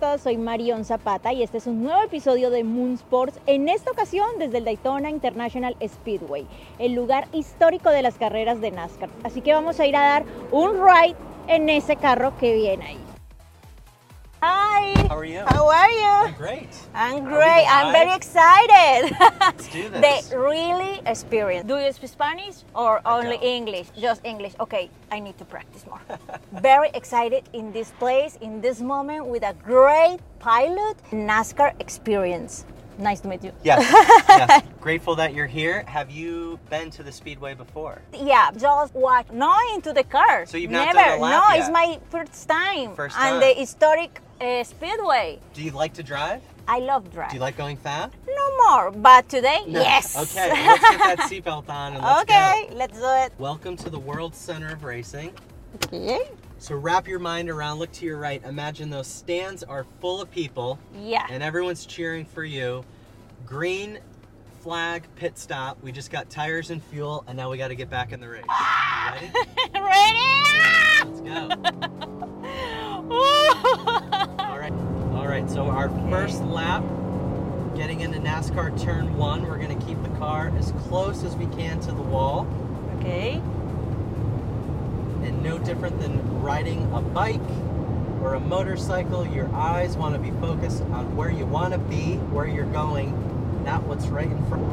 todos, soy Marion Zapata y este es un nuevo episodio de Moon Sports, en esta ocasión desde el Daytona International Speedway, el lugar histórico de las carreras de NASCAR. Así que vamos a ir a dar un ride en ese carro que viene ahí. How are you? How are you? I'm great. I'm great. I'm very excited. Let's do this. the really experience. Do you speak Spanish or I only don't. English? Just English. Okay, I need to practice more. very excited in this place, in this moment, with a great pilot NASCAR experience. Nice to meet you. Yes. yes. Grateful that you're here. Have you been to the Speedway before? Yeah, just watch. No, into the car. So you've not Never. done a lap no, yet? it's my first time. First time. And the historic uh, speedway. Do you like to drive? I love drive. Do you like going fast? no more, but today, yes. Okay, let's get that seatbelt on and let's okay, go. let's do it. Welcome to the World Center of Racing. Okay. So wrap your mind around, look to your right. Imagine those stands are full of people Yeah. and everyone's cheering for you. Green flag pit stop. We just got tires and fuel and now we got to get back in the race. Ready? Ready? Let's go. Right. So our first lap, getting into NASCAR turn one, we're going to keep the car as close as we can to the wall, okay. and no different than riding a bike or a motorcycle. Your eyes want to be focused on where you want to be, where you're going, not what's right in front.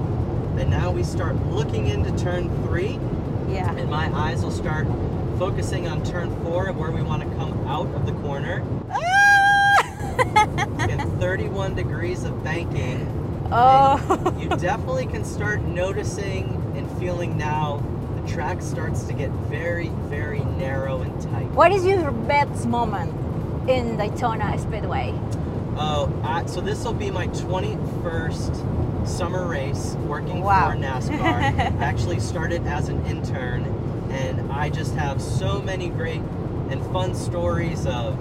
And now we start looking into turn three, Yeah. and my eyes will start focusing on turn four, and where we want to come out of the corner. and 31 degrees of banking. oh. You definitely can start noticing and feeling now the track starts to get very, very narrow and tight. what is your best moment in Daytona Speedway? Oh, I, so this will be my 21st summer race working Wow. for NASCAR. Actually started as an intern, and I just have so many great and fun stories of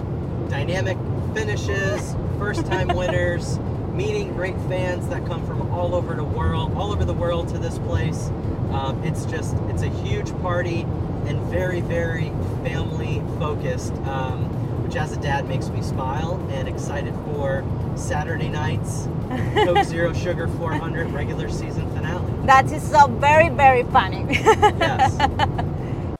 dynamic finishes, first-time winners, meeting great fans that come from all over the world, all over the world to this place. Um, it's just, it's a huge party and very, very family focused. Um, which as a dad makes me smile and excited for Saturday night's Coke Zero Sugar 400 regular season finale. That is so very, very funny. Yes.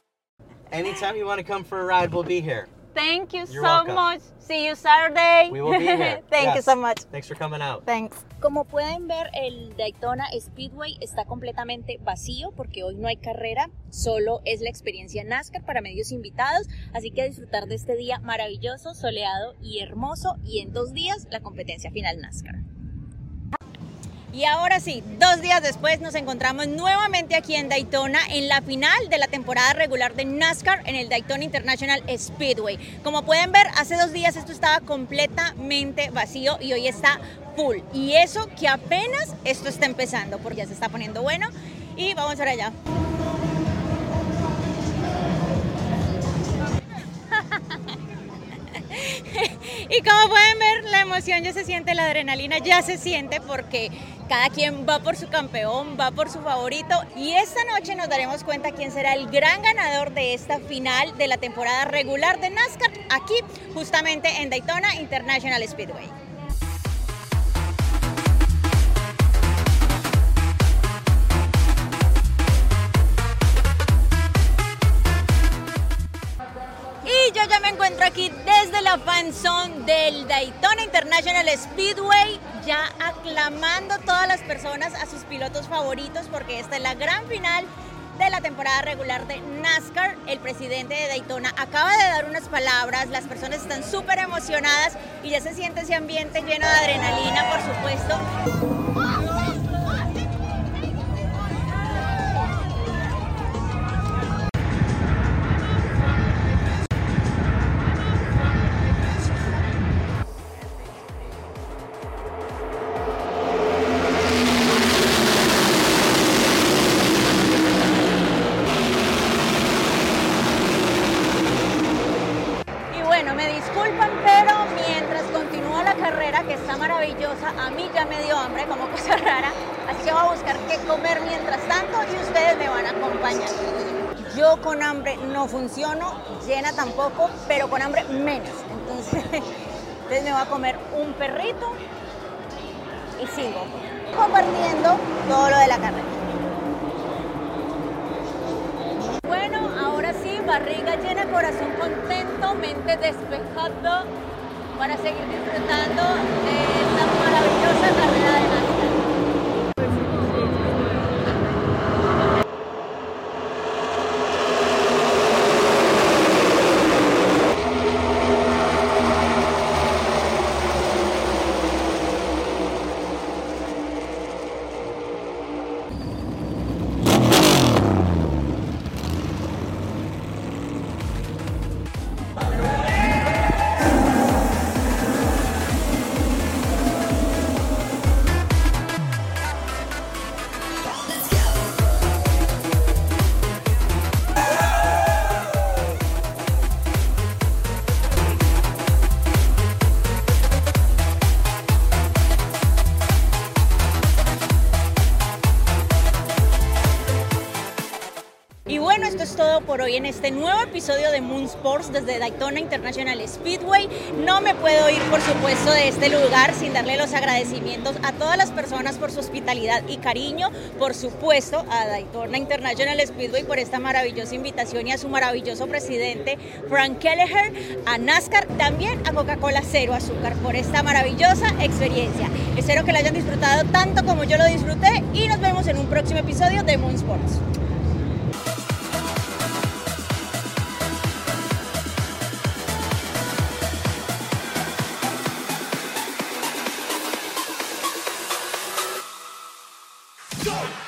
Anytime you want to come for a ride, we'll be here. Thank you You're so welcome. much. See you Saturday. We will be here. Thank you Yes. so much. Thanks for coming out. Thanks. Como pueden ver, el Daytona Speedway está completamente vacío porque hoy no hay carrera, solo es la experiencia NASCAR para medios invitados, así que a disfrutar de este día maravilloso, soleado y hermoso y en dos días la competencia final NASCAR. Y ahora sí, dos días después nos encontramos nuevamente aquí en Daytona en la final de la temporada regular de NASCAR en el Daytona International Speedway. Como pueden ver, hace dos días esto estaba completamente vacío y hoy está full. Y eso que apenas esto está empezando porque ya se está poniendo bueno. Y vamos para allá. Y como pueden ver, la emoción ya se siente, la adrenalina ya se siente porque cada quien va por su campeón, va por su favorito. Y esta noche nos daremos cuenta quién será el gran ganador de esta final de la temporada regular de NASCAR aquí, justamente en Daytona International Speedway. La fanzone del Daytona International Speedway, ya aclamando todas las personas a sus pilotos favoritos porque esta es la gran final de la temporada regular de NASCAR. El presidente de Daytona acaba de dar unas palabras, las personas están súper emocionadas y ya se siente ese ambiente lleno de adrenalina, por supuesto. Que está maravillosa, a mí ya me dio hambre, como cosa rara, así que voy a buscar qué comer mientras tanto y ustedes me van a acompañar. Yo con hambre no funciono, llena tampoco, pero con hambre menos. Entonces, Entonces me voy a comer un perrito y sigo compartiendo todo lo de la carrera. Bueno, ahora sí, barriga llena, corazón contento, mente despejado para seguir disfrutando de esta maravillosa carrera de NASCAR. Bueno, esto es todo por hoy en este nuevo episodio de Moon Sports desde Daytona International Speedway. No me puedo ir, por supuesto, de este lugar sin darle los agradecimientos a todas las personas por su hospitalidad y cariño. Por supuesto, a Daytona International Speedway por esta maravillosa invitación y a su maravilloso presidente, Frank Kelleher, a NASCAR, también a Coca-Cola Cero Azúcar por esta maravillosa experiencia. Espero que la hayan disfrutado tanto como yo lo disfruté y nos vemos en un próximo episodio de Moon Sports. Go!